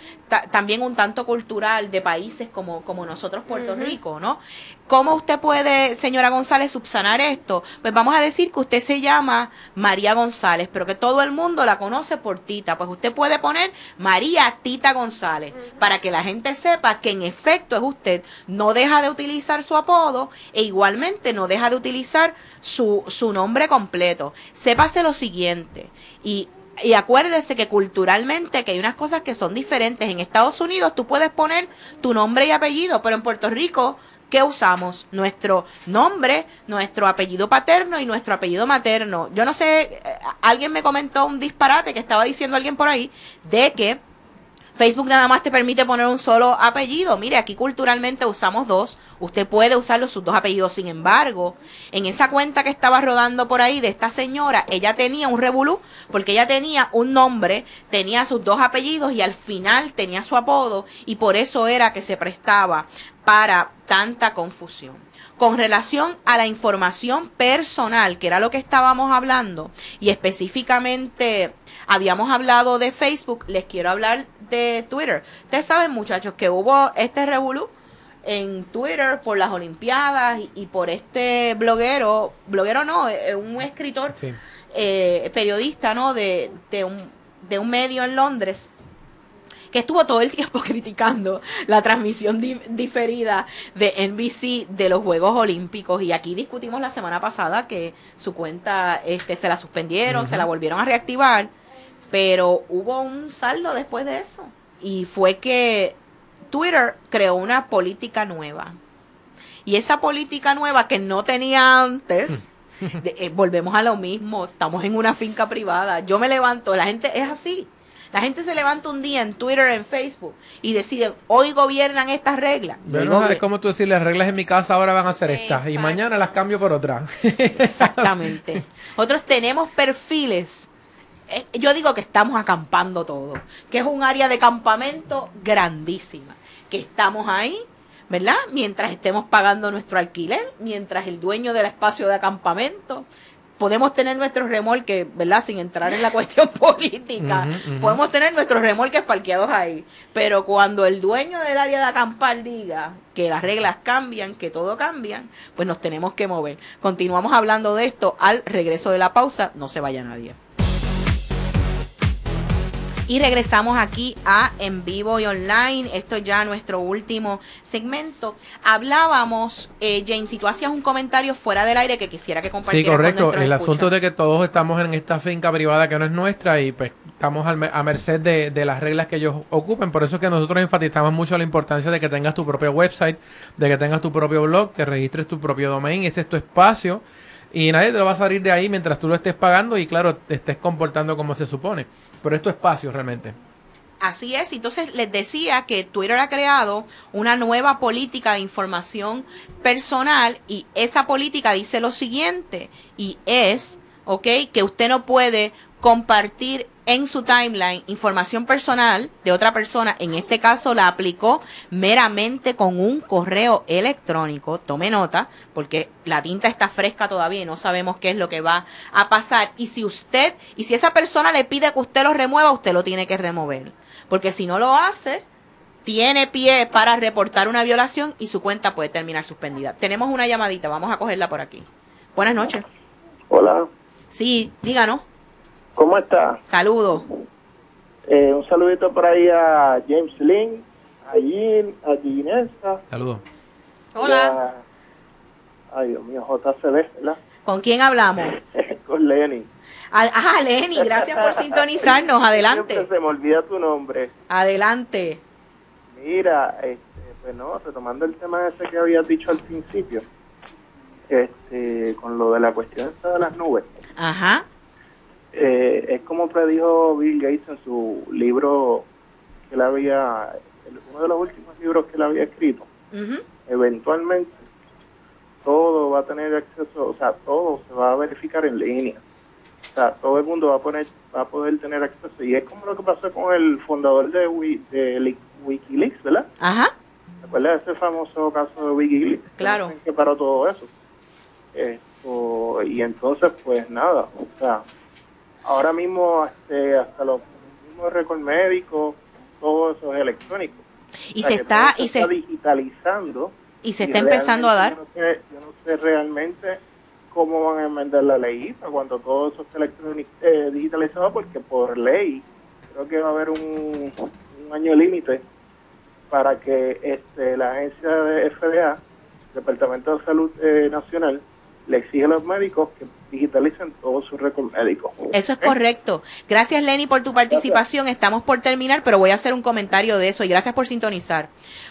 Speaker 2: también un tanto cultural de países como, como nosotros Puerto Rico, ¿no? ¿Cómo usted puede, señora González, subsanar esto? Pues vamos a decir que usted se llama María González, pero que todo el mundo la conoce por Tita. Pues usted puede poner María Tita González para que la gente sepa que en efecto es usted. No deja de utilizar su apodo e igualmente no deja de utilizar su, su nombre completo. Sépase lo siguiente, y y acuérdese que culturalmente que hay unas cosas que son diferentes. En Estados Unidos tú puedes poner tu nombre y apellido, pero en Puerto Rico, ¿qué usamos? Nuestro nombre, nuestro apellido paterno y nuestro apellido materno. Yo no sé, eh, alguien me comentó un disparate que estaba diciendo alguien por ahí de que Facebook nada más te permite poner un solo apellido. Mire, aquí culturalmente usamos dos. Usted puede usar sus dos apellidos. Sin embargo, en esa cuenta que estaba rodando por ahí de esta señora, ella tenía un revolú porque ella tenía un nombre, tenía sus dos apellidos y al final tenía su apodo y por eso era que se prestaba para tanta confusión. Con relación a la información personal, que era lo que estábamos hablando, y específicamente habíamos hablado de Facebook, les quiero hablar de Twitter. Ustedes saben, muchachos, que hubo este revolú en Twitter por las Olimpiadas y, por este bloguero, bloguero no, eh, un escritor, eh, periodista, ¿no? De, de, un, de un medio en Londres que estuvo todo el tiempo criticando la transmisión diferida de NBC de los Juegos Olímpicos y aquí discutimos la semana pasada que su cuenta este se la suspendieron, se la volvieron a reactivar pero hubo un saldo después de eso. Y fue que Twitter creó una política nueva. Y esa política nueva que no tenía antes, eh, volvemos a lo mismo, estamos en una finca privada, yo me levanto, la gente es así. La gente se levanta un día en Twitter, en Facebook y deciden, hoy gobiernan estas reglas.
Speaker 3: es como tú decir, las reglas en mi casa ahora van a ser estas y mañana las cambio por otras.
Speaker 2: Exactamente. Nosotros tenemos perfiles eh, yo digo que estamos acampando todo, que es un área de campamento grandísima, que estamos ahí, ¿verdad? Mientras estemos pagando nuestro alquiler, mientras el dueño del espacio de acampamento, podemos tener nuestros remolques, ¿verdad? Sin entrar en la cuestión política, podemos tener nuestros remolques parqueados ahí, pero cuando el dueño del área de acampar diga que las reglas cambian, que todo cambia, pues nos tenemos que mover. Continuamos hablando de esto al regreso de la pausa, no se vaya nadie. Y regresamos aquí a En Vivo y Online. Esto es ya nuestro último segmento. Hablábamos, eh, James, si tú hacías un comentario fuera del aire que quisiera que compartieras.
Speaker 3: Sí, correcto. el asunto de que todos estamos en esta finca privada que no es nuestra y pues estamos a merced de, de las reglas que ellos ocupen. Por eso es que nosotros enfatizamos mucho la importancia de que tengas tu propio website, de que tengas tu propio blog, que registres tu propio domain. Ese es tu espacio y nadie te lo va a salir de ahí mientras tú lo estés pagando y claro, te estés comportando como se supone. Pero es tu espacio realmente.
Speaker 2: Así es, entonces les decía que Twitter ha creado una nueva política de información personal y esa política dice lo siguiente y es, ¿ok? Que usted no puede compartir en su timeline información personal de otra persona, en este caso la aplicó meramente con un correo electrónico, tome nota, porque la tinta está fresca todavía y no sabemos qué es lo que va a pasar. Y si usted, y si esa persona le pide que usted lo remueva, usted lo tiene que remover. Porque si no lo hace, tiene pie para reportar una violación y su cuenta puede terminar suspendida. Tenemos una llamadita, vamos a cogerla por aquí. Buenas noches.
Speaker 6: Hola.
Speaker 2: Sí, díganos.
Speaker 6: ¿Cómo está?
Speaker 2: Saludos.
Speaker 6: Eh, un saludito por ahí a James Lynn, a Jean, a Ginesa.
Speaker 3: Saludos.
Speaker 2: Hola.
Speaker 6: Ay, Dios mío, JCB, ¿verdad?
Speaker 2: ¿Con quién hablamos?
Speaker 6: Con Lenny.
Speaker 2: Ah, Lenny, gracias por sintonizarnos. Adelante.
Speaker 6: Siempre se me olvida tu nombre.
Speaker 2: Adelante.
Speaker 6: Mira, este, pues no, retomando el tema ese que habías dicho al principio, este, con lo de la cuestión esta de las nubes.
Speaker 2: Ajá.
Speaker 6: Eh, es como predijo Bill Gates en su libro que él había, uno de los últimos libros que él había escrito. Eventualmente todo va a tener acceso, o sea, todo se va a verificar en línea. O sea, todo el mundo va a poner, va a poder tener acceso. Y es como lo que pasó con el fundador de, de WikiLeaks, ¿verdad?
Speaker 2: Ajá.
Speaker 6: ¿Te acuerdas de ese famoso caso de WikiLeaks?
Speaker 2: Claro.
Speaker 6: Que paró todo eso. Esto, y entonces, pues nada, o sea, ahora mismo este, hasta los mismos récords médicos, todo eso es electrónico.
Speaker 2: Y
Speaker 6: O sea,
Speaker 2: se está, y
Speaker 6: está
Speaker 2: se,
Speaker 6: digitalizando.
Speaker 2: y se
Speaker 6: y
Speaker 2: está empezando a dar.
Speaker 6: Yo no, sé, yo no sé realmente cómo van a enmendar la ley para cuando todo eso esté electrónico, eh, digitalizado, porque por ley creo que va a haber un, un año límite para que este, la agencia de FDA, Departamento de Salud eh, Nacional, le exige a los médicos que digitalicen todos sus récords médicos.
Speaker 2: Eso es correcto. Gracias, Lenny, por tu participación. Estamos por terminar, pero voy a hacer un comentario de eso y gracias por sintonizar.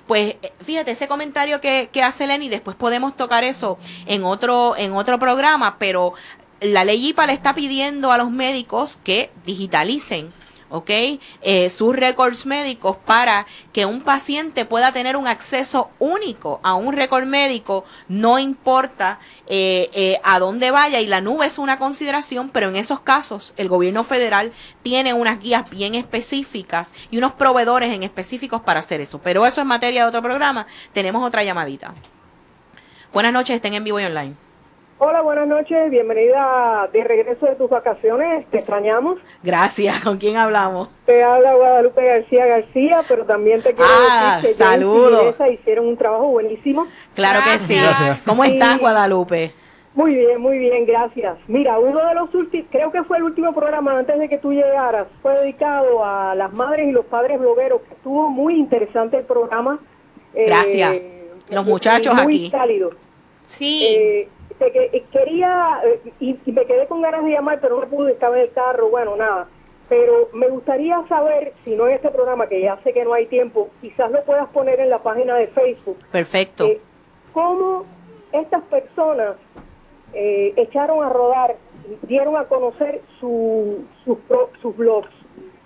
Speaker 2: Pues eh, fíjate, ese comentario que, que hace Lenny, después podemos tocar eso en otro, en otro programa, pero la ley IPA le está pidiendo a los médicos que digitalicen. ¿Ok? Eh, sus récords médicos para que un paciente pueda tener un acceso único a un récord médico, no importa eh, eh, a dónde vaya, y la nube es una consideración, pero en esos casos el gobierno federal tiene unas guías bien específicas y unos proveedores en específicos para hacer eso. Pero eso es materia de otro programa. Tenemos otra llamadita. Buenas noches, estén en vivo y online.
Speaker 7: Hola, buenas noches, bienvenida de regreso de tus vacaciones, te extrañamos.
Speaker 2: Gracias, ¿con quién hablamos?
Speaker 7: Te habla Guadalupe García García, pero también te quiero
Speaker 2: Ah,
Speaker 7: decir que
Speaker 2: saludos.
Speaker 7: Y hicieron un trabajo buenísimo.
Speaker 2: Claro que sí.
Speaker 3: Gracias.
Speaker 2: ¿Cómo estás, Guadalupe?
Speaker 7: Muy bien, muy bien, gracias. Mira, uno de los últimos, creo que fue el último programa antes de que tú llegaras, fue dedicado a las madres y los padres blogueros, que estuvo muy interesante el programa. Eh,
Speaker 2: Gracias. Los muchachos
Speaker 7: muy
Speaker 2: aquí.
Speaker 7: cálido.
Speaker 4: Sí.
Speaker 7: Eh, eh, quería, eh, y, y me quedé con ganas de llamar, pero no pude, estaba en el carro, bueno, nada. Pero me gustaría saber, si no en este programa, que ya sé que no hay tiempo, quizás lo puedas poner en la página de Facebook,
Speaker 2: Perfecto.
Speaker 7: eh, cómo estas personas eh, echaron a rodar, dieron a conocer su, sus pro- sus blogs.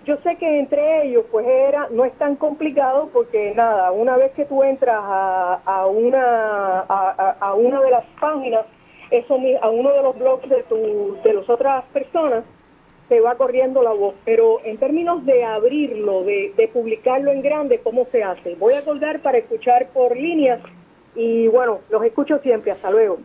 Speaker 7: Yo sé que entre ellos, pues era, no es tan complicado porque nada, una vez que tú entras a, a una a- a una de las páginas, eso a uno de los blogs de tu, de las otras personas, te va corriendo la voz. Pero en términos de abrirlo, de, de publicarlo en grande, ¿cómo se hace? Voy a colgar para escuchar por líneas y bueno, los escucho siempre. Hasta luego.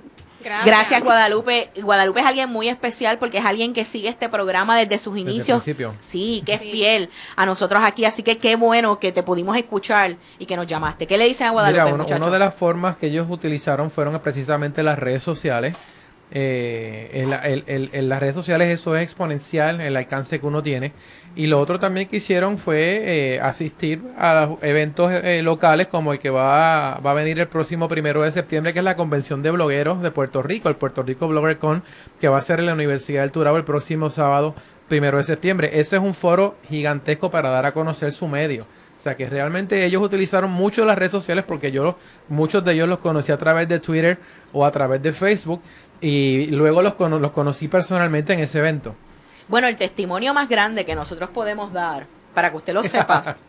Speaker 4: Gracias.
Speaker 2: Gracias, Guadalupe. Guadalupe es alguien muy especial porque es alguien que sigue este programa desde sus
Speaker 3: Desde el
Speaker 2: inicios.
Speaker 3: principio.
Speaker 2: Sí, que es
Speaker 4: Sí.
Speaker 2: fiel a nosotros aquí. Así que qué bueno que te pudimos escuchar y que nos llamaste. ¿Qué le dicen a Guadalupe,
Speaker 3: Mira, uno, una de las formas que ellos utilizaron fueron precisamente las redes sociales. Eh, en, las redes sociales eso es exponencial, el alcance que uno tiene. Y lo otro también que hicieron fue eh, asistir a eventos eh, locales como el que va, va a venir el próximo primero de septiembre, que es la Convención de Blogueros de Puerto Rico, el Puerto Rico Blogger Con, que va a ser en la Universidad del Turabo el próximo sábado primero de septiembre. Ese es un foro gigantesco para dar a conocer su medio. O sea que realmente ellos utilizaron mucho las redes sociales porque yo los- muchos de ellos los conocí a través de Twitter o a través de Facebook y luego los, cono- los conocí personalmente en ese evento.
Speaker 2: Bueno, el testimonio más grande que nosotros podemos dar para que usted lo sepa.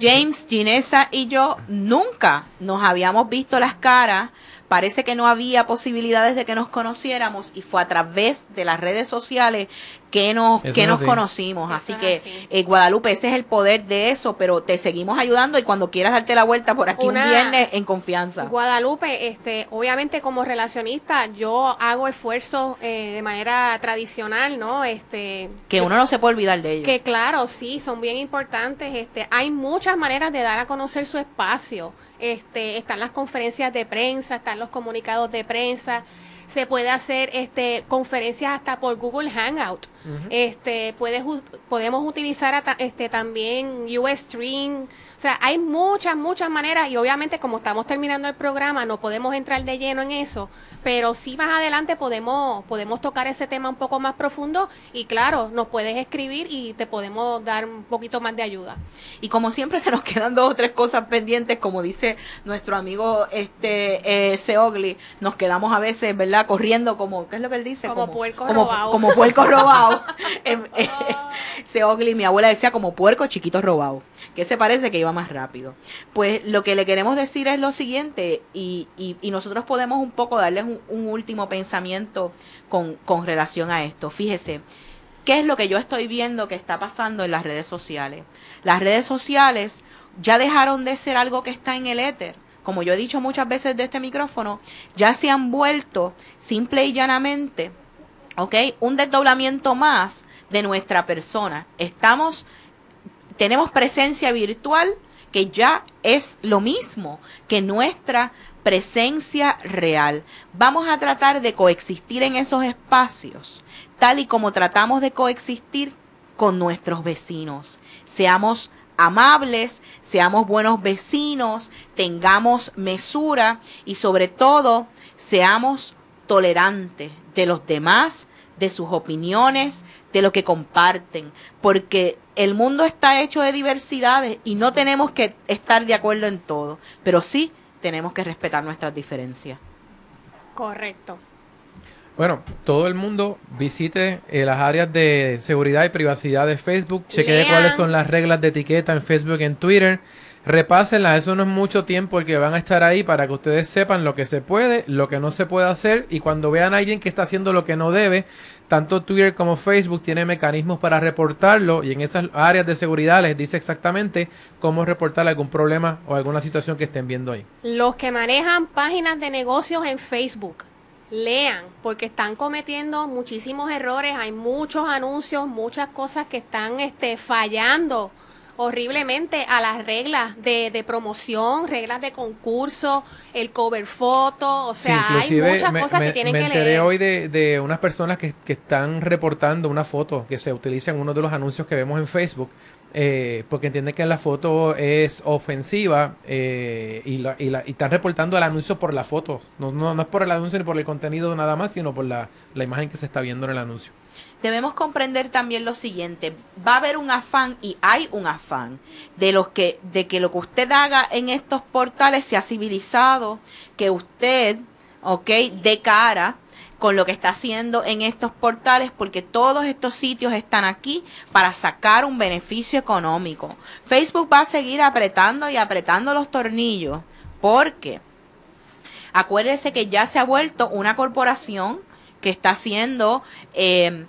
Speaker 2: James, Ginesa y yo nunca nos habíamos visto las caras parece que no había posibilidades de que nos conociéramos y fue a través de las redes sociales que nos, que nos conocimos. así que, eh, Guadalupe, ese es el poder de eso, pero te seguimos ayudando y cuando quieras darte la vuelta por aquí un viernes, en confianza.
Speaker 4: Guadalupe, este, obviamente como relacionista, yo hago esfuerzos eh, de manera tradicional, ¿no? Este,
Speaker 2: que uno no se puede olvidar de ellos.
Speaker 4: Que claro, sí, son bien importantes. Este, hay muchas maneras de dar a conocer su espacio. Este, están las conferencias de prensa, están los comunicados de prensa, se puede hacer este conferencias hasta por Google Hangout. Este, puedes podemos utilizar este también Ustream o sea, hay muchas, muchas maneras y obviamente como estamos terminando el programa no podemos entrar de lleno en eso, pero sí más adelante podemos, podemos tocar ese tema un poco más profundo y claro, nos puedes escribir y te podemos dar un poquito más de ayuda.
Speaker 2: Y como siempre se nos quedan dos o tres cosas pendientes, como dice nuestro amigo este eh, Seogli, nos quedamos a veces, ¿verdad? Corriendo como, ¿qué es lo que él dice?
Speaker 4: Como, puerco robado.
Speaker 2: Como puerco robado. Em, eh, Seogli, mi abuela decía como puerco chiquito robado que se parece que iba más rápido. Pues lo que le queremos decir es lo siguiente, y, y, nosotros podemos un poco darles un, último pensamiento con, con relación a esto. Fíjese, ¿qué es lo que yo estoy viendo que está pasando en las redes sociales? Las redes sociales ya dejaron de ser algo que está en el éter. Como yo he dicho muchas veces de este micrófono, ya se han vuelto simple y llanamente, ¿ok? Un desdoblamiento más de nuestra persona. Estamos tenemos presencia virtual que ya es lo mismo que nuestra presencia real. Vamos a tratar de coexistir en esos espacios, tal y como tratamos de coexistir con nuestros vecinos. Seamos amables, seamos buenos vecinos, tengamos mesura y sobre todo seamos tolerantes de los demás, de sus opiniones, de lo que comparten, porque el mundo está hecho de diversidades y no tenemos que estar de acuerdo en todo, pero sí tenemos que respetar nuestras diferencias.
Speaker 4: Correcto.
Speaker 3: Bueno, todo el mundo visite eh, las áreas de seguridad y privacidad de Facebook, chequee cuáles son las reglas de etiqueta en Facebook y en Twitter repásenla, eso no es mucho tiempo el que van a estar ahí para que ustedes sepan lo que se puede, lo que no se puede hacer y cuando vean a alguien que está haciendo lo que no debe, tanto Twitter como Facebook tienen mecanismos para reportarlo y en esas áreas de seguridad les dice exactamente cómo reportar algún problema o alguna situación que estén viendo ahí.
Speaker 4: Los que manejan páginas de negocios en Facebook, lean, porque están cometiendo muchísimos errores, hay muchos anuncios, muchas cosas que están este, fallando horriblemente a las reglas de, de promoción, reglas de concurso, el cover foto, o sea, hay muchas cosas que tienen que leer.
Speaker 3: Me enteré hoy de, de unas personas que, que están reportando una foto que se utiliza en uno de los anuncios que vemos en Facebook. Eh, porque entienden que la foto es ofensiva eh, y, la, y, la, y, están reportando el anuncio por la foto. No, no, no, es por el anuncio ni por el contenido nada más, sino por la, la imagen que se está viendo en el anuncio
Speaker 2: debemos comprender también lo siguiente, va a haber un afán y hay un afán de los que de que lo que usted haga en estos portales sea civilizado, que usted, ¿ok? de cara con lo que está haciendo en estos portales porque todos estos sitios están aquí para sacar un beneficio económico. Facebook va a seguir apretando y apretando los tornillos porque acuérdese que ya se ha vuelto una corporación que está haciendo eh,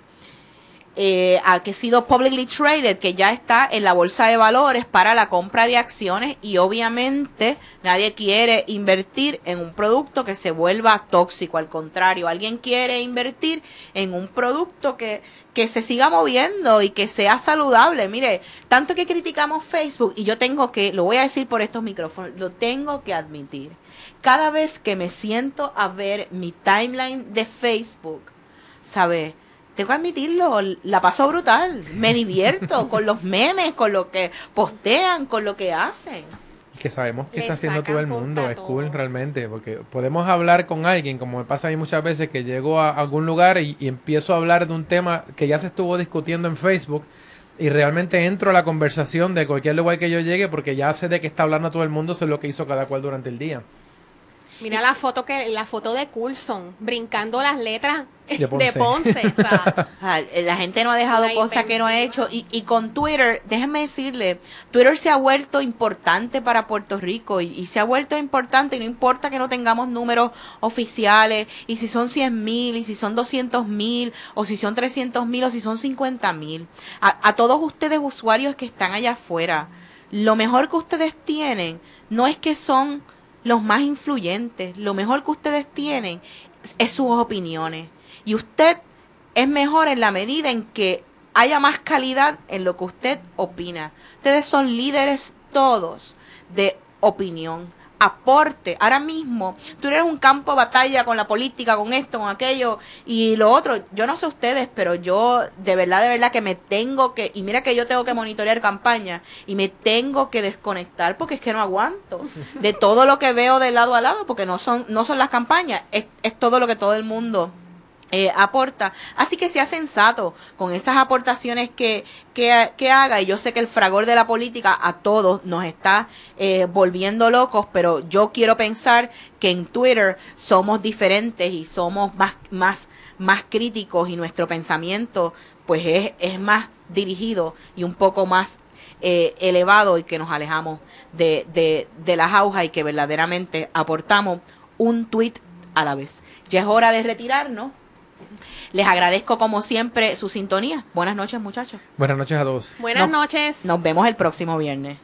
Speaker 2: eh, que ha sido publicly traded, que ya está en la bolsa de valores para la compra de acciones y obviamente nadie quiere invertir en un producto que se vuelva tóxico, al contrario, alguien quiere invertir en un producto que, que se siga moviendo y que sea saludable. Mire, tanto que criticamos Facebook y yo tengo que, lo voy a decir por estos micrófonos, lo tengo que admitir. Cada vez que me siento a ver mi timeline de Facebook, ¿sabe? Tengo que admitirlo, la paso brutal. Me divierto con los memes, con lo que postean, con lo que hacen.
Speaker 3: Que sabemos que está haciendo todo el mundo, es cool realmente, porque podemos hablar con alguien, como me pasa a mí muchas veces, que llego a algún lugar y, empiezo a hablar de un tema que ya se estuvo discutiendo en Facebook y realmente entro a la conversación de cualquier lugar que yo llegue porque ya sé de qué está hablando todo el mundo, sé lo que hizo cada cual durante el día.
Speaker 4: Mira la foto que la foto de Coulson brincando las letras
Speaker 3: De
Speaker 4: de
Speaker 3: Ponce.
Speaker 4: Ponce. o sea,
Speaker 2: Ah, La gente no ha dejado cosas que no ha hecho. Y, y con Twitter, déjenme decirle, Twitter se ha vuelto importante para Puerto Rico y, y se ha vuelto importante y no importa que no tengamos números oficiales y si son 100 mil y si son 200 mil o si son 300 mil o si son 50 mil. A, a todos ustedes usuarios que están allá afuera, lo mejor que ustedes tienen no es que son los más influyentes, lo mejor que ustedes tienen es- sus opiniones. Y usted es mejor en la medida en que haya más calidad en lo que usted opina. Ustedes son líderes todos de opinión. Aporte. Ahora mismo, tú eres un campo de batalla con la política, con esto, con aquello y lo otro. Yo no sé ustedes, pero yo de verdad, de verdad que me tengo que, y mira que yo tengo que monitorear campaña y me tengo que desconectar porque es que no aguanto de todo lo que veo de lado a lado porque no son, no son las campañas, es, es todo lo que todo el mundo eh, aporta. Así que sea sensato con esas aportaciones que, que, que haga. Y yo sé que el fragor de la política a todos nos está eh, volviendo locos, pero yo quiero pensar que en Twitter somos diferentes y somos más, más, más críticos y nuestro pensamiento pues es, es más dirigido y un poco más eh, elevado y que nos alejamos de, de, de las aujas y que verdaderamente aportamos un tweet a la vez. Ya es hora de retirarnos. Les agradezco como siempre su sintonía. Buenas noches muchachos.
Speaker 3: Buenas noches a todos.
Speaker 4: buenas
Speaker 2: No.
Speaker 4: noches.
Speaker 2: Nos vemos el próximo viernes.